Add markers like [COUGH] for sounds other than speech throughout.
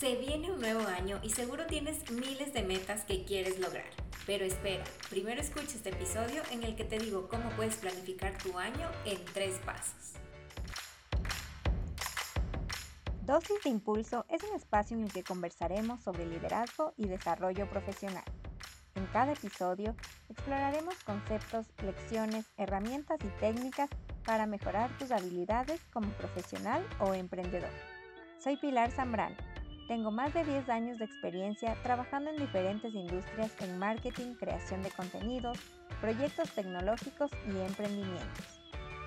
Se viene un nuevo año y seguro tienes miles de metas que quieres lograr. Pero espera, primero escucha este episodio en el que te digo cómo puedes planificar tu año en tres pasos. Dosis de Impulso es un espacio en el que conversaremos sobre liderazgo y desarrollo profesional. En cada episodio exploraremos conceptos, lecciones, herramientas y técnicas para mejorar tus habilidades como profesional o emprendedor. Soy Pilar Zambrano tengo más de 10 años de experiencia trabajando en diferentes industrias en marketing, creación de contenidos, proyectos tecnológicos y emprendimientos.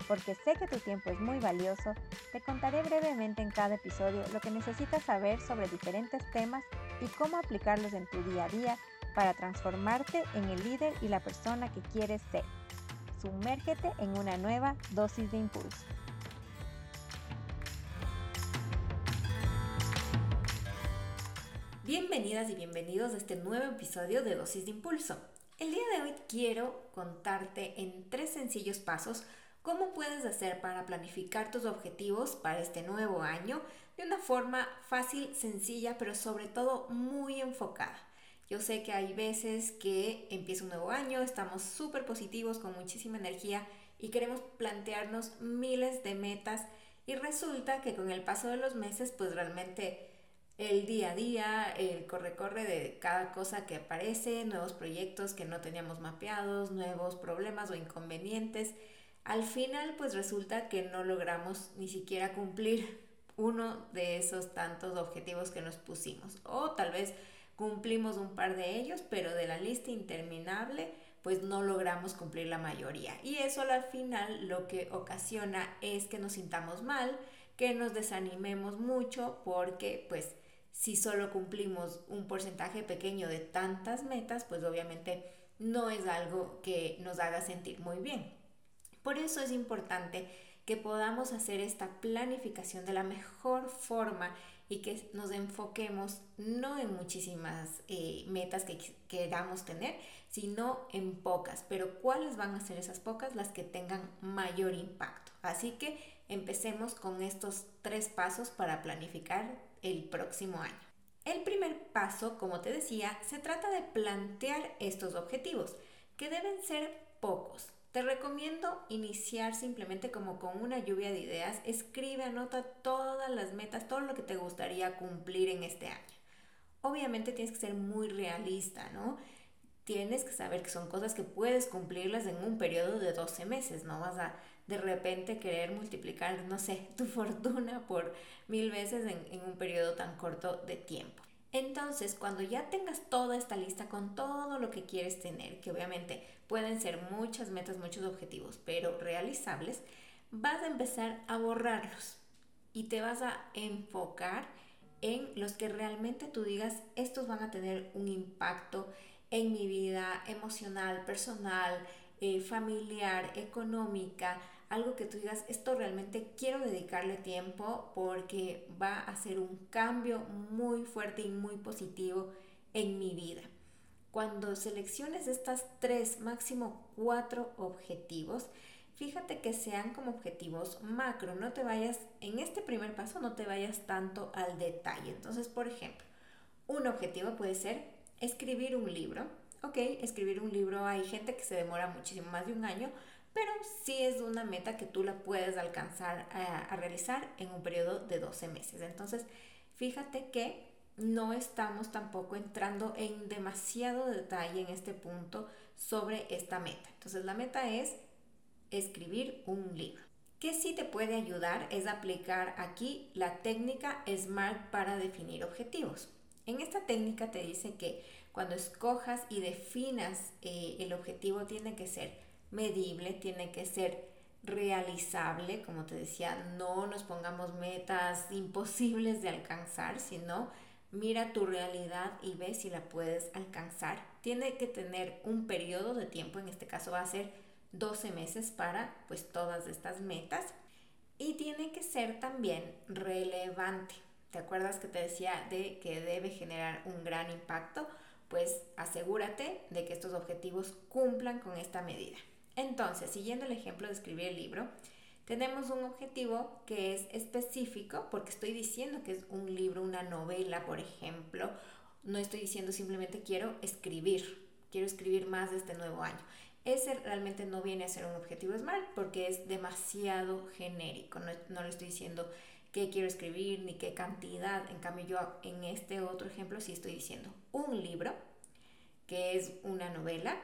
Porque sé que tu tiempo es muy valioso, te contaré brevemente en cada episodio lo que necesitas saber sobre diferentes temas y cómo aplicarlos en tu día a día para transformarte en el líder y la persona que quieres ser. Sumérgete en una nueva dosis de impulso. Bienvenidas y bienvenidos a este nuevo episodio de Dosis de Impulso. El día de hoy quiero contarte en tres sencillos pasos cómo puedes hacer para planificar tus objetivos para este nuevo año de una forma fácil, sencilla, pero sobre todo muy enfocada. Yo sé que hay veces que empieza un nuevo año, estamos súper positivos, con muchísima energía y queremos plantearnos miles de metas y resulta que con el paso de los meses pues realmente el día a día, el corre-corre de cada cosa que aparece, nuevos proyectos que no teníamos mapeados, nuevos problemas o inconvenientes. Al final, pues resulta que no logramos ni siquiera cumplir uno de esos tantos objetivos que nos pusimos. O tal vez cumplimos un par de ellos, pero de la lista interminable, pues no logramos cumplir la mayoría. Y eso al final lo que ocasiona es que nos sintamos mal, que nos desanimemos mucho porque pues si solo cumplimos un porcentaje pequeño de tantas metas, pues obviamente no es algo que nos haga sentir muy bien. Por eso es importante que podamos hacer esta planificación de la mejor forma y que nos enfoquemos no en muchísimas eh, metas que queramos tener, sino en pocas. Pero ¿cuáles van a ser esas pocas? Las que tengan mayor impacto. Así que empecemos con estos tres pasos para planificar el próximo año. El primer paso, como te decía, se trata de plantear estos objetivos, que deben ser pocos. Te recomiendo iniciar simplemente como con una lluvia de ideas. Escribe, anota todas las metas, todo lo que te gustaría cumplir en este año. Obviamente tienes que ser muy realista, ¿no? tienes que saber que son cosas que puedes cumplirlas en un periodo de 12 meses, no vas a de repente querer multiplicar, no sé, [LAUGHS] tu fortuna por mil veces en, en un periodo tan corto de tiempo. Entonces, cuando ya tengas toda esta lista con todo lo que quieres tener, que obviamente pueden ser muchas metas, muchos objetivos, pero realizables, vas a empezar a borrarlos y te vas a enfocar en los que realmente tú digas, estos van a tener un impacto en mi vida emocional, personal, eh, familiar, económica, algo que tú digas, esto realmente quiero dedicarle tiempo porque va a ser un cambio muy fuerte y muy positivo en mi vida. Cuando selecciones estas tres, máximo cuatro objetivos, fíjate que sean como objetivos macro, no te vayas, en este primer paso no te vayas tanto al detalle. Entonces, por ejemplo, un objetivo puede ser escribir un libro. Ok, escribir un libro hay gente que se demora muchísimo más de un año, pero sí es una meta que tú la puedes alcanzar a, realizar en un periodo de 12 meses. Entonces, fíjate que no estamos tampoco entrando en demasiado detalle en este punto sobre esta meta. Entonces, la meta es escribir un libro. ¿Qué sí te puede ayudar es aplicar aquí la técnica SMART para definir objetivos. En esta técnica te dice que cuando escojas y definas eh, el objetivo tiene que ser medible, tiene que ser realizable, como te decía, no nos pongamos metas [LAUGHS] imposibles de alcanzar, sino mira tu realidad y ve si la puedes alcanzar. Tiene que tener un periodo de tiempo, en este caso va a ser 12 meses para pues todas estas metas y tiene que ser también relevante. ¿Te acuerdas que te decía de que debe generar un gran impacto? Pues asegúrate de que estos objetivos cumplan con esta medida. Entonces, siguiendo el ejemplo de escribir el libro, Tenemos un objetivo que es específico, porque estoy diciendo que es un libro, una novela, por ejemplo. No estoy diciendo simplemente quiero escribir, quiero escribir más de este nuevo año. Ese realmente no viene a ser un objetivo SMART porque es demasiado genérico. No, no le estoy diciendo qué quiero escribir ni qué cantidad. En cambio, yo en este otro ejemplo sí estoy diciendo un libro, que es una novela,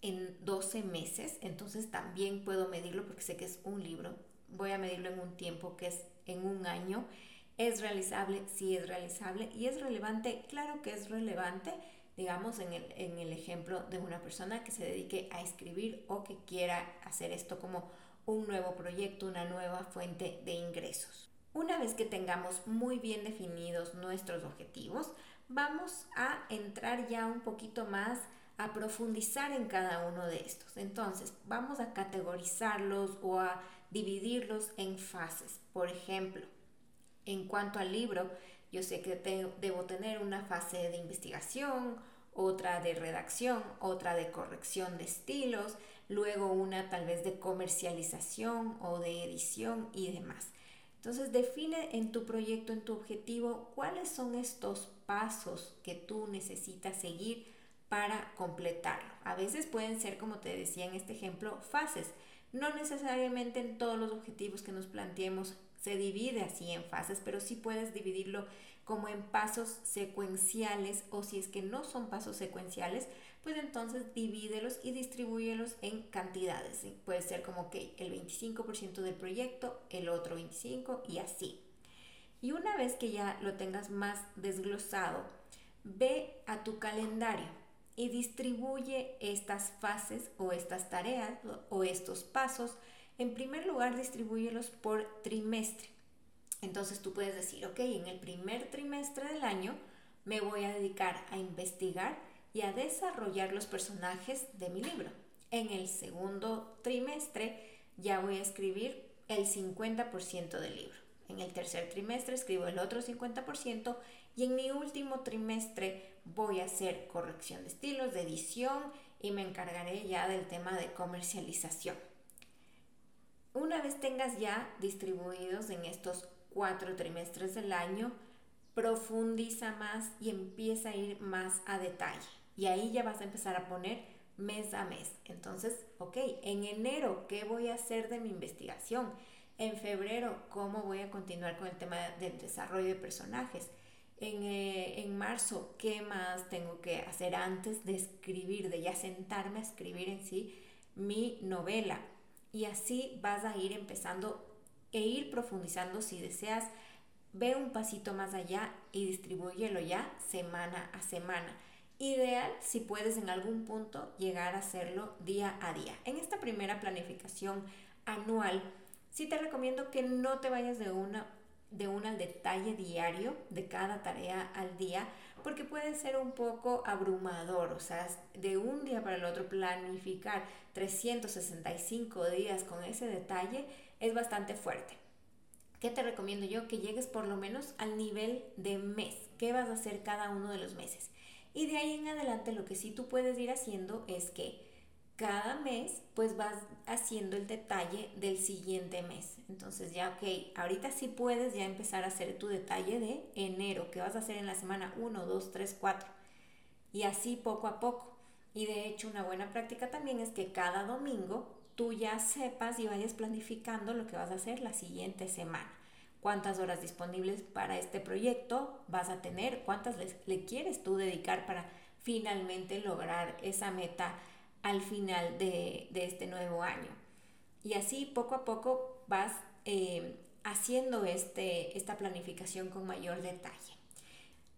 en 12 meses, entonces también puedo medirlo porque sé que es un libro. Voy a medirlo en un tiempo que es en un año. ¿Es realizable? Sí es realizable. ¿Y es relevante? Claro que es relevante, digamos, en el, en el ejemplo de una persona que se dedique a escribir o que quiera hacer esto como un nuevo proyecto, una nueva fuente de ingresos. Una vez que tengamos muy bien definidos nuestros objetivos, vamos a entrar ya un poquito más a profundizar en cada uno de estos. Entonces, vamos a categorizarlos o a dividirlos en fases. Por ejemplo, en cuanto al libro, yo sé que debo tener una fase de investigación, otra de redacción, otra de corrección de estilos, luego una tal vez de comercialización o de edición y demás. Entonces define en tu proyecto, en tu objetivo, cuáles son estos pasos que tú necesitas seguir para completarlo. A veces pueden ser, como te decía en este ejemplo, fases. No necesariamente en todos los objetivos que nos planteemos se divide así en fases, pero sí puedes dividirlo como en pasos secuenciales o si es que no son pasos secuenciales, pues entonces divídelos y distribúyelos en cantidades. Puede ser como que el 25% del proyecto, el otro 25% y así. Y una vez que ya lo tengas más desglosado, ve a tu calendario y distribuye estas fases o estas tareas o estos pasos. En primer lugar, distribúyelos por trimestre. Entonces tú puedes decir, ok, en el primer trimestre del año me voy a dedicar a investigar y a desarrollar los personajes de mi libro. En el segundo trimestre ya voy a escribir el 50% del libro. En el tercer trimestre escribo el otro 50% y en mi último trimestre voy a hacer corrección de estilos, de edición y me encargaré ya del tema de comercialización. Una vez tengas ya distribuidos en estos cuatro trimestres del año, profundiza más y empieza a ir más a detalle. Y ahí ya vas a empezar a poner mes a mes. Entonces, ok, en enero, ¿qué voy a hacer de mi investigación? En febrero, ¿cómo voy a continuar con el tema del desarrollo de personajes? Eh, en, marzo, ¿qué más tengo que hacer antes de escribir, de ya sentarme a escribir en sí mi novela? Y así vas a ir empezando e ir profundizando si deseas. Ve un pasito más allá y distribúyelo ya semana a semana. Ideal si puedes en algún punto llegar a hacerlo día a día. En esta primera planificación anual, sí te recomiendo que no te vayas de una de un al detalle diario de cada tarea al día, porque puede ser un poco abrumador, o sea, de un día para el otro planificar 365 días con ese detalle es bastante fuerte. ¿Qué te recomiendo yo? Que llegues por lo menos al nivel de mes. ¿Qué vas a hacer cada uno de los meses? Y de ahí en adelante lo que sí tú puedes ir haciendo es que cada mes pues vas haciendo el detalle del siguiente mes. Entonces ya, ok, ahorita sí puedes ya empezar a hacer tu detalle de enero, que vas a hacer en la semana 1, 2, 3, 4. Y así poco a poco. Y de hecho una buena práctica también es que cada domingo tú ya sepas y vayas planificando lo que vas a hacer la siguiente semana. Cuántas horas disponibles para este proyecto vas a tener, cuántas le quieres tú dedicar para finalmente lograr esa meta al final de, este nuevo año. Y así poco a poco vas eh, haciendo este, esta planificación con mayor detalle.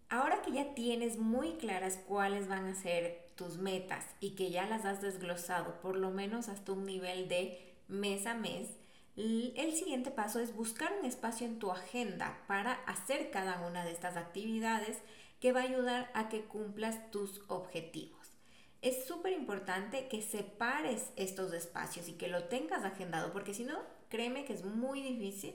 Ahora que ya tienes muy claras cuáles van a ser tus metas y que ya las has desglosado por lo menos hasta un nivel de mes a mes, el siguiente paso es buscar un espacio en tu agenda para hacer cada una de estas actividades que va a ayudar a que cumplas tus objetivos es súper importante que separes estos espacios y que lo tengas agendado, porque si no, créeme que es muy difícil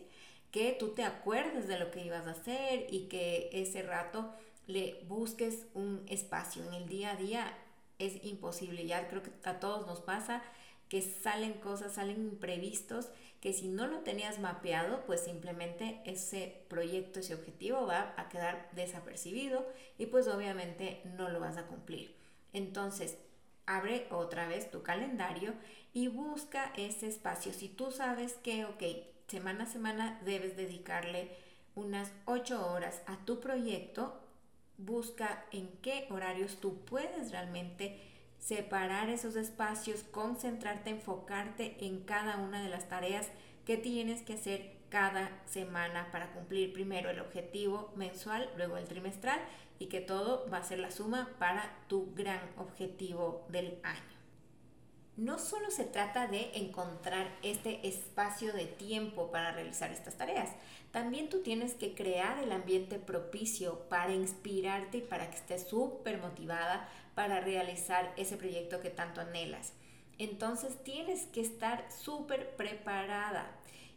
que tú te acuerdes de lo que ibas a hacer y que ese rato le busques un espacio. En el día a día es imposible, ya creo que a todos nos pasa que salen cosas, salen imprevistos que si no lo tenías mapeado, pues simplemente ese proyecto, ese objetivo va a quedar desapercibido y pues obviamente no lo vas a cumplir. Entonces, abre otra vez tu calendario y busca ese espacio. Si tú sabes que, ok, semana a semana debes dedicarle unas 8 horas a tu proyecto, busca en qué horarios tú puedes realmente separar esos espacios, concentrarte, enfocarte en cada una de las tareas que tienes que hacer cada semana para cumplir primero el objetivo mensual, luego el trimestral y que todo va a ser la suma para tu gran objetivo del año no solo se trata de encontrar este espacio de tiempo para realizar estas tareas, también tú tienes que crear el ambiente propicio para inspirarte y para que estés súper motivada para realizar ese proyecto que tanto anhelas. Entonces tienes que estar súper preparada.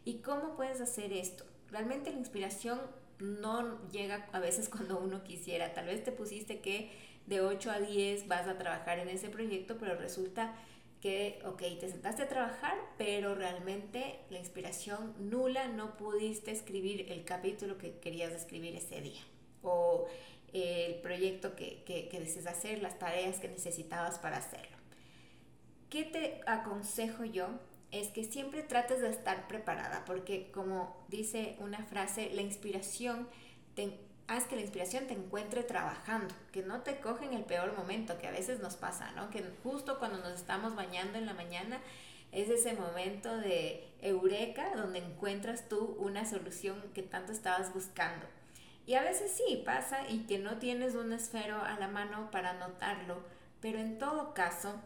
¿Y cómo puedes hacer esto? Realmente la inspiración no llega a veces [LAUGHS] cuando uno quisiera. Tal vez te pusiste que de 8 a 10 vas a trabajar en ese proyecto, pero resulta que, ok, te sentaste a trabajar, pero realmente la inspiración nula, no pudiste escribir el capítulo que querías escribir ese día. O el proyecto que, que, que deseas hacer, las tareas que necesitabas para hacerlo. ¿Qué te aconsejo yo? Es que siempre trates de estar preparada, porque como dice una frase, la inspiración te, haz que la inspiración te encuentre trabajando, que no te coge en el peor momento, que a veces nos pasa, ¿no? Que justo cuando nos estamos bañando en la mañana es ese momento de eureka donde encuentras tú una solución que tanto estabas buscando. Y a veces sí pasa y que no tienes un esfero a la mano para anotarlo, pero en todo caso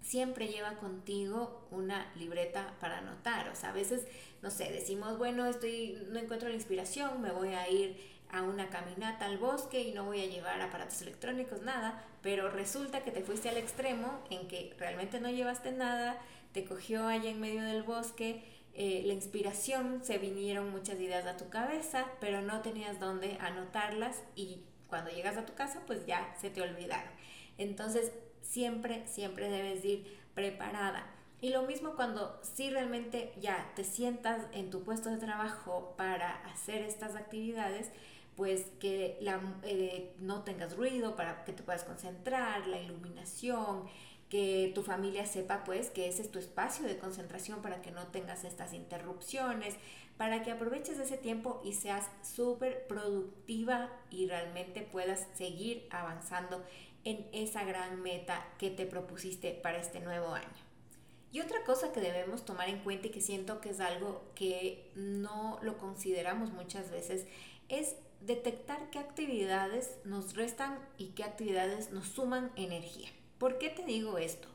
siempre lleva contigo una libreta para anotar. O sea, a veces, no sé, decimos, bueno, estoy, no encuentro la inspiración, me voy a ir a una caminata al bosque y no voy a llevar aparatos electrónicos, nada, pero resulta que te fuiste al extremo en que realmente no llevaste nada, te cogió allá en medio del bosque, eh, la inspiración, se vinieron muchas ideas a tu cabeza, pero no tenías dónde anotarlas y cuando llegas a tu casa pues ya se te olvidaron. Entonces siempre, siempre debes ir preparada. Y lo mismo cuando si realmente ya te sientas en tu puesto de trabajo para hacer estas actividades, pues que la, eh, no tengas ruido para que te puedas concentrar, la iluminación, que tu familia sepa pues que ese es tu espacio de concentración para que no tengas estas interrupciones, para que aproveches ese tiempo y seas súper productiva y realmente puedas seguir avanzando en esa gran meta que te propusiste para este nuevo año. Y otra cosa que debemos tomar en cuenta y que siento que es algo que no lo consideramos muchas veces es detectar qué actividades nos restan y qué actividades nos suman energía. ¿Por qué te digo esto?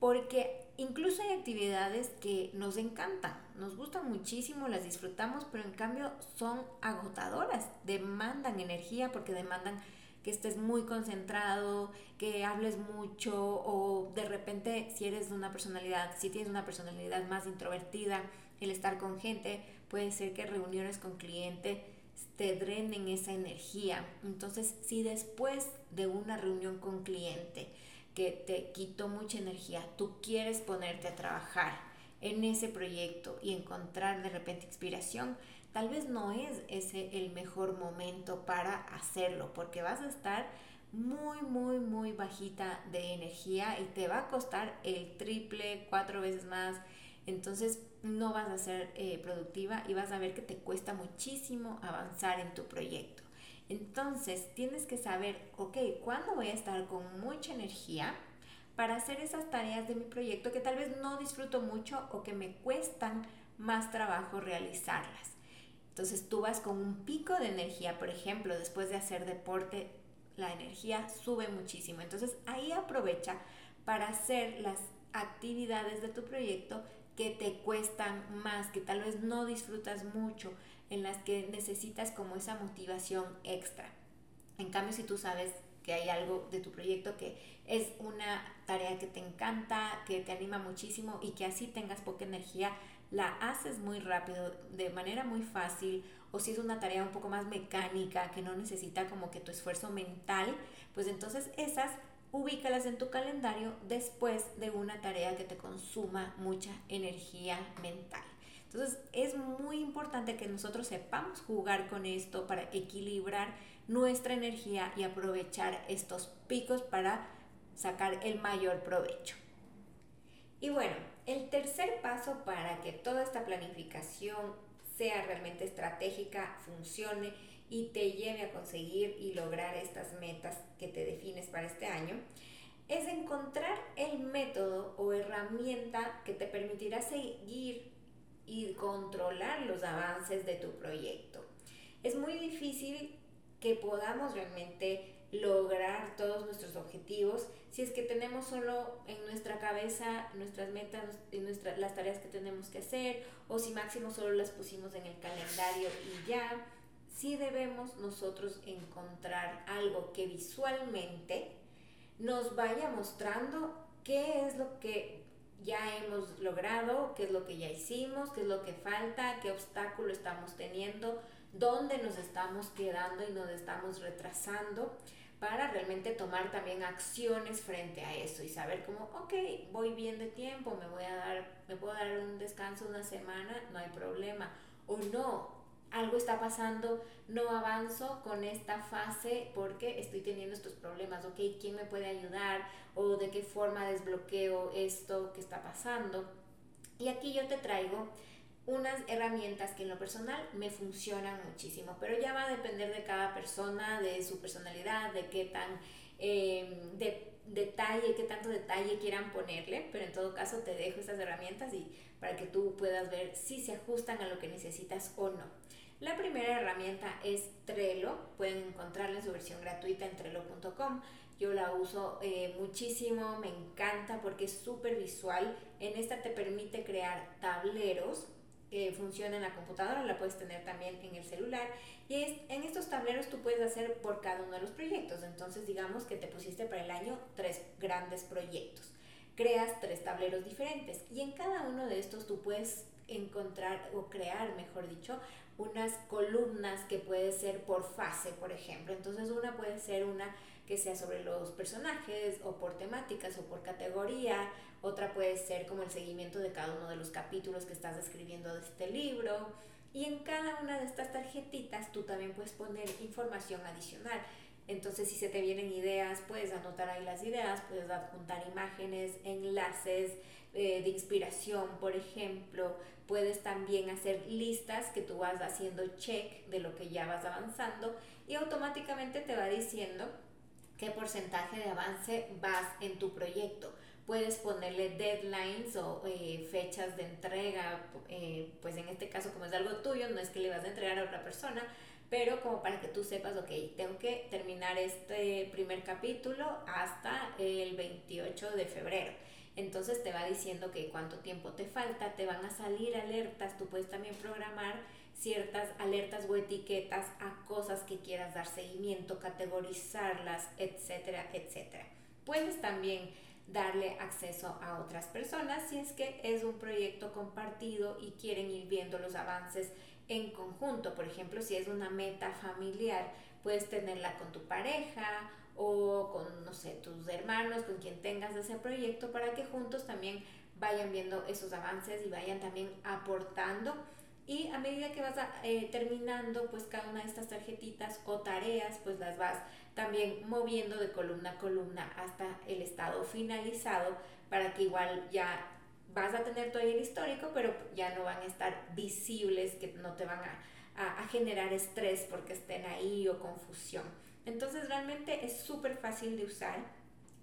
Porque incluso hay actividades que nos encantan, nos gustan muchísimo, las disfrutamos, pero en cambio son agotadoras, demandan energía porque demandan que estés muy concentrado, que hables mucho o de repente si eres una personalidad, si tienes una personalidad más introvertida, el estar con gente, puede ser que reuniones con cliente te drenen esa energía. Entonces, si después de una reunión con cliente que te quitó mucha energía, tú quieres ponerte a trabajar en ese proyecto y encontrar de repente inspiración, tal vez no es ese el mejor momento para hacerlo, porque vas a estar muy, muy, muy bajita de energía y te va a costar el triple, cuatro veces más. Entonces, no vas a ser eh, productiva y vas a ver que te cuesta muchísimo avanzar en tu proyecto. Entonces tienes que saber, ok, ¿cuándo voy a estar con mucha energía para hacer esas tareas de mi proyecto que tal vez no disfruto mucho o que me cuestan más trabajo realizarlas? Entonces tú vas con un pico de energía, por ejemplo, después de hacer deporte, la energía sube muchísimo. Entonces ahí aprovecha para hacer las actividades de tu proyecto que te cuestan más, que tal vez no disfrutas mucho, en las que necesitas como esa motivación extra. En cambio, si tú sabes que hay algo de tu proyecto que es una tarea que te encanta, que te anima muchísimo y que así tengas poca energía, la haces muy rápido, de manera muy fácil, o si es una tarea un poco más mecánica, que no necesita como que tu esfuerzo mental, pues entonces esas ubícalas en tu calendario después de una tarea que te consuma mucha energía mental. Entonces es muy importante que nosotros sepamos jugar con esto para equilibrar nuestra energía y aprovechar estos picos para sacar el mayor provecho. Y bueno, el tercer paso para que toda esta planificación sea realmente estratégica, funcione y te lleve a conseguir y lograr estas metas que te defines para este año, es encontrar el método o herramienta que te permitirá seguir y controlar los avances de tu proyecto. Es muy difícil que podamos realmente lograr todos nuestros objetivos si es que tenemos solo en nuestra cabeza nuestras metas y nuestras, las tareas que tenemos que hacer o si máximo solo las pusimos en el calendario y ya. Sí debemos nosotros encontrar algo que visualmente nos vaya mostrando qué es lo que ya hemos logrado, qué es lo que ya hicimos, qué es lo que falta, qué obstáculo estamos teniendo, dónde nos estamos quedando y nos estamos retrasando para realmente tomar también acciones frente a eso y saber como, ok, voy bien de tiempo, me voy a dar, me puedo dar un descanso una semana, no hay problema, o no, algo está pasando, no avanzo con esta fase porque estoy teniendo estos problemas, ok, ¿quién me puede ayudar? O de qué forma desbloqueo esto que está pasando. Y aquí yo te traigo unas herramientas que en lo personal me funcionan muchísimo, pero ya va a depender de cada persona, de su personalidad, de qué tan em, de detalle, qué tanto detalle quieran ponerle, pero en todo caso te dejo estas herramientas y para que tú puedas ver si se ajustan a lo que necesitas o no. La primera herramienta es Trello, pueden encontrarla en su versión gratuita en trello.com. Yo la uso eh, muchísimo, me encanta porque es súper visual. En esta te permite crear tableros que funciona en la computadora, la puedes tener también en el celular. Y es, en estos tableros tú puedes hacer por cada uno de los proyectos. Entonces digamos que te pusiste para el año tres grandes proyectos. Creas tres tableros diferentes y en cada uno de estos tú puedes encontrar o crear, mejor dicho, unas columnas que puede ser por fase, por ejemplo. Entonces una puede ser una que sea sobre los personajes o por temáticas o por categoría, otra puede ser como el seguimiento de cada uno de los capítulos que estás escribiendo de este libro. Y en cada una de estas tarjetitas tú también puedes poner información adicional. Entonces, si se te vienen ideas, puedes anotar ahí las ideas, puedes adjuntar imágenes, enlaces eh, de inspiración, por ejemplo. Puedes también hacer listas que tú vas haciendo check de lo que ya vas avanzando y automáticamente te va diciendo qué porcentaje de avance vas en tu proyecto. Puedes ponerle deadlines o eh, fechas de entrega, eh, pues en este caso como es algo tuyo, no es que le vas a entregar a otra persona, pero como para que tú sepas, ok, tengo que terminar este primer capítulo hasta el 28 de febrero. Entonces te va diciendo que cuánto tiempo te falta, te van a salir alertas, tú puedes también programar ciertas alertas o etiquetas a cosas que quieras dar seguimiento, categorizarlas, etcétera, etcétera. Puedes también darle acceso a otras personas si es que es un proyecto compartido y quieren ir viendo los avances en conjunto. Por ejemplo, si es una meta familiar, puedes tenerla con tu pareja o con, no sé, tus hermanos, con quien tengas ese proyecto, para que juntos también vayan viendo esos avances y vayan también aportando. Y a medida que vas eh, terminando, pues cada una de estas tarjetitas o tareas, pues las vas también moviendo de columna a columna hasta el estado finalizado para que igual ya vas a tener todo el histórico, pero ya no van a estar visibles, que no te van a, a generar estrés porque estén ahí o confusión. Entonces realmente es súper fácil de usar,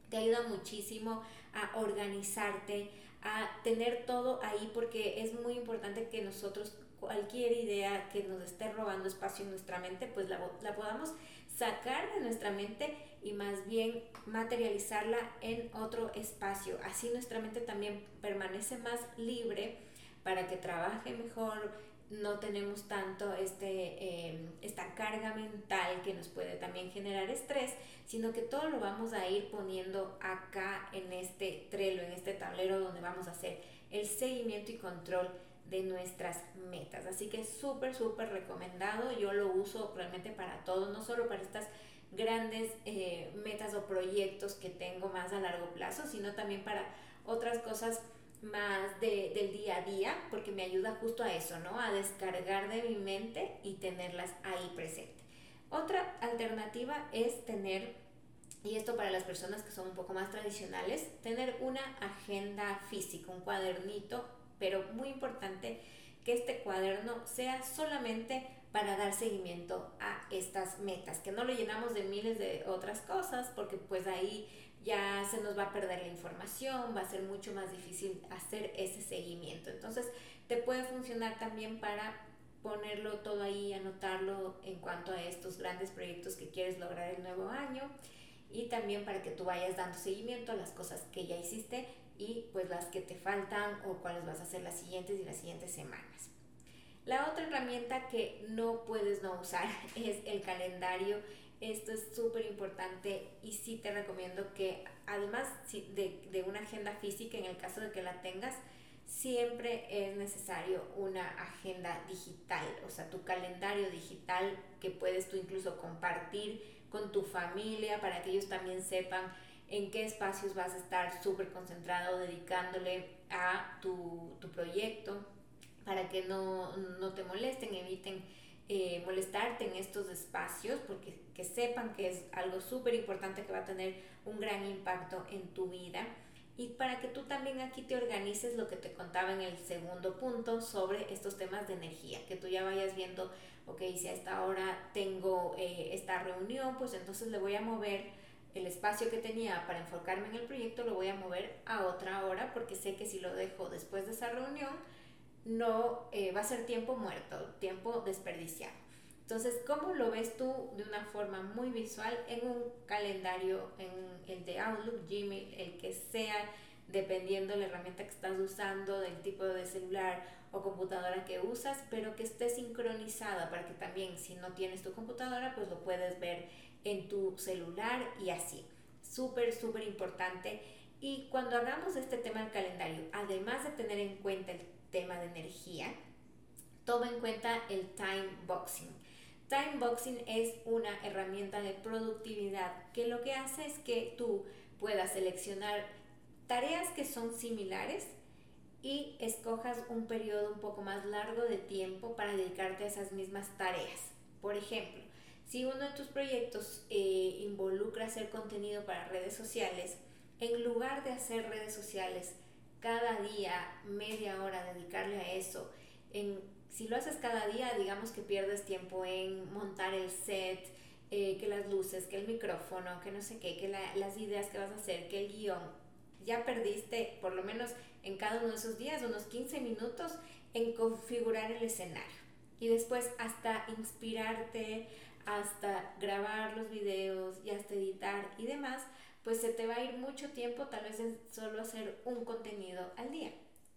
te ayuda muchísimo a organizarte, a tener todo ahí porque es muy importante que nosotros cualquier idea que nos esté robando espacio en nuestra mente, pues la, la podamos sacar de nuestra mente y más bien materializarla en otro espacio. Así nuestra mente también permanece más libre para que trabaje mejor, no tenemos tanto este, em, esta carga mental que nos puede también generar estrés, sino que todo lo vamos a ir poniendo acá en este trelo, en este tablero donde vamos a hacer el seguimiento y control de nuestras metas. Así que súper, súper recomendado. Yo lo uso realmente para todo, no solo para estas grandes eh, metas o proyectos que tengo más a largo plazo, sino también para otras cosas más del día a día, porque me ayuda justo a eso, ¿no? A descargar de mi mente y tenerlas ahí presente. Otra alternativa es tener, y esto para las personas que son un poco más tradicionales, tener una agenda física, un cuadernito, pero muy importante que este cuaderno sea solamente para dar seguimiento a estas metas, que no lo llenamos de miles de otras cosas, porque pues ahí ya se nos va a perder la información, va a ser mucho más difícil hacer ese seguimiento. Entonces, te puede funcionar también para ponerlo todo ahí, anotarlo en cuanto a estos grandes proyectos que quieres lograr el nuevo año y también para que tú vayas dando seguimiento a las cosas que ya hiciste y pues las que te faltan o cuáles vas a hacer las siguientes y las siguientes semanas. La otra herramienta que no puedes no usar [LAUGHS] es el calendario. Esto es súper importante y sí te recomiendo que además de, de una agenda física, en el caso de que la tengas, siempre es necesario una agenda digital, o sea, tu calendario digital que puedes tú incluso compartir con tu familia para que ellos también sepan en qué espacios vas a estar súper concentrado dedicándole a tu, tu, proyecto, para que no, no te molesten, eviten eh, molestarte en estos espacios, porque que sepan que es algo súper importante que va a tener un gran impacto en tu vida. Y para que tú también aquí te organices lo que te contaba en el segundo punto sobre estos temas de energía, que tú ya vayas viendo, ok, si a esta hora tengo eh, esta reunión, pues entonces le voy a mover el espacio que tenía para enfocarme en el proyecto, lo voy a mover a otra hora, porque sé que si lo dejo después de esa reunión, no eh, va a ser tiempo muerto, tiempo desperdiciado. Entonces, ¿cómo lo ves tú de una forma muy visual en un calendario, en el de Outlook, Gmail, el que sea, dependiendo de la herramienta que estás usando, del tipo de celular o computadora que usas, pero que esté sincronizada para que también si no tienes tu computadora, pues lo puedes ver en tu celular y así. Súper, súper importante. Y cuando hagamos este tema del calendario, además de tener en cuenta el tema de energía, toma en cuenta el time boxing. Time boxing es una herramienta de productividad que lo que hace es que tú puedas seleccionar tareas que son similares y escojas un periodo un poco más largo de tiempo para dedicarte a esas mismas tareas. Por ejemplo, si uno de tus proyectos eh, involucra hacer contenido para redes sociales, en lugar de hacer redes sociales cada día media hora dedicarle a eso. En, si lo haces cada día, digamos que pierdes tiempo en montar el set, eh, que las luces, que el micrófono, que no sé qué, que las ideas que vas a hacer, que el guion. Ya perdiste, por lo menos en cada uno de esos días, unos 15 minutos en configurar el escenario. Y después hasta inspirarte, hasta grabar los videos y hasta editar y demás, pues se te va a ir mucho tiempo tal vez en solo hacer un contenido al día.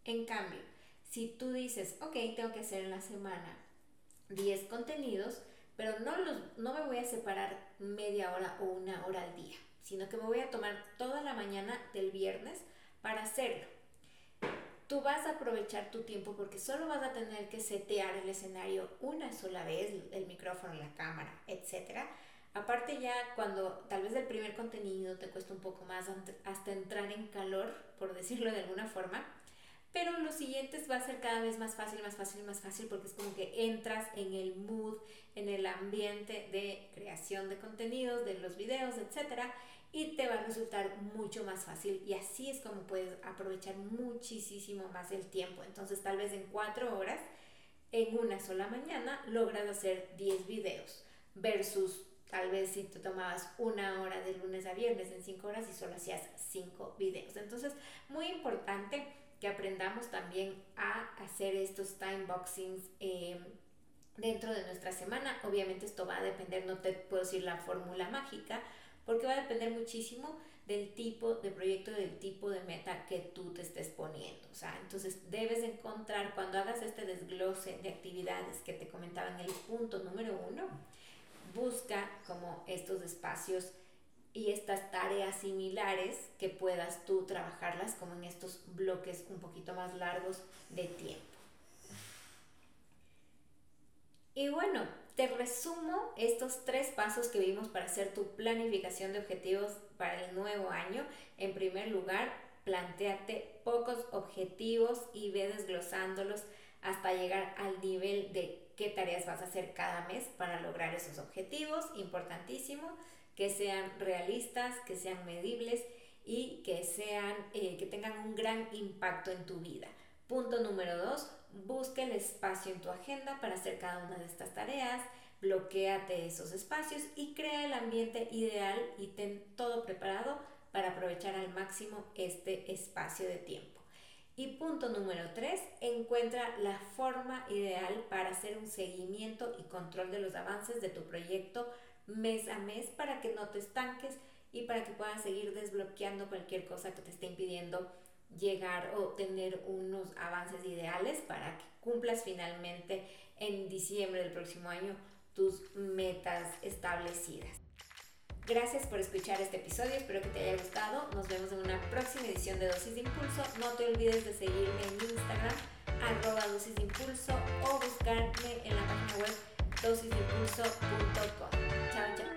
En cambio, si tú dices, ok, tengo que hacer en la semana 10 contenidos, pero no, los, no me voy a separar media hora o una hora al día, sino que me voy a tomar toda la mañana del viernes para hacerlo. Tú vas a aprovechar tu tiempo porque solo vas a tener que setear el escenario una sola vez, el micrófono, la cámara, etcétera Aparte ya cuando tal vez el primer contenido te cuesta un poco más hasta entrar en calor, por decirlo de alguna forma, pero los siguientes va a ser cada vez más fácil, más fácil, más fácil porque es como que entras en el mood, en el ambiente de creación de contenidos, de los videos, etcétera, y te va a resultar mucho más fácil y así es como puedes aprovechar muchísimo más el tiempo. Entonces tal vez en cuatro horas, en una sola mañana, logras hacer 10 videos versus Tal vez si te tomabas una hora de lunes a viernes en cinco horas y solo hacías cinco videos. Entonces, muy importante que aprendamos también a hacer estos time boxings em, dentro de nuestra semana. Obviamente esto va a depender, no te puedo decir la fórmula mágica, porque va a depender muchísimo del tipo de proyecto, del tipo de meta que tú te estés poniendo. O sea, entonces debes encontrar cuando hagas este desglose de actividades que te comentaba en el punto número uno, busca como estos espacios y estas tareas similares que puedas tú trabajarlas como en estos bloques un poquito más largos de tiempo. Y bueno, te resumo estos tres pasos que vimos para hacer tu planificación de objetivos para el nuevo año. En primer lugar, planteate pocos objetivos y ve desglosándolos hasta llegar al nivel de qué tareas vas a hacer cada mes para lograr esos objetivos. Importantísimo, que sean realistas, que sean medibles y que, sean, eh, que tengan un gran impacto en tu vida. Punto número dos, busca el espacio en tu agenda para hacer cada una de estas tareas, bloqueate esos espacios y crea el ambiente ideal y ten todo preparado para aprovechar al máximo este espacio de tiempo. Y punto número tres, encuentra la forma ideal para hacer un seguimiento y control de los avances de tu proyecto mes a mes para que no te estanques y para que puedas seguir desbloqueando cualquier cosa que te esté impidiendo llegar o tener unos avances ideales para que cumplas finalmente en diciembre del próximo año tus metas establecidas. Gracias por escuchar este episodio, espero que te haya gustado. Nos vemos en una próxima edición de Dosis de Impulso. No te olvides de seguirme en Instagram, arroba dosis de impulso o buscarme en la página web dosisdeimpulso.com. Chao.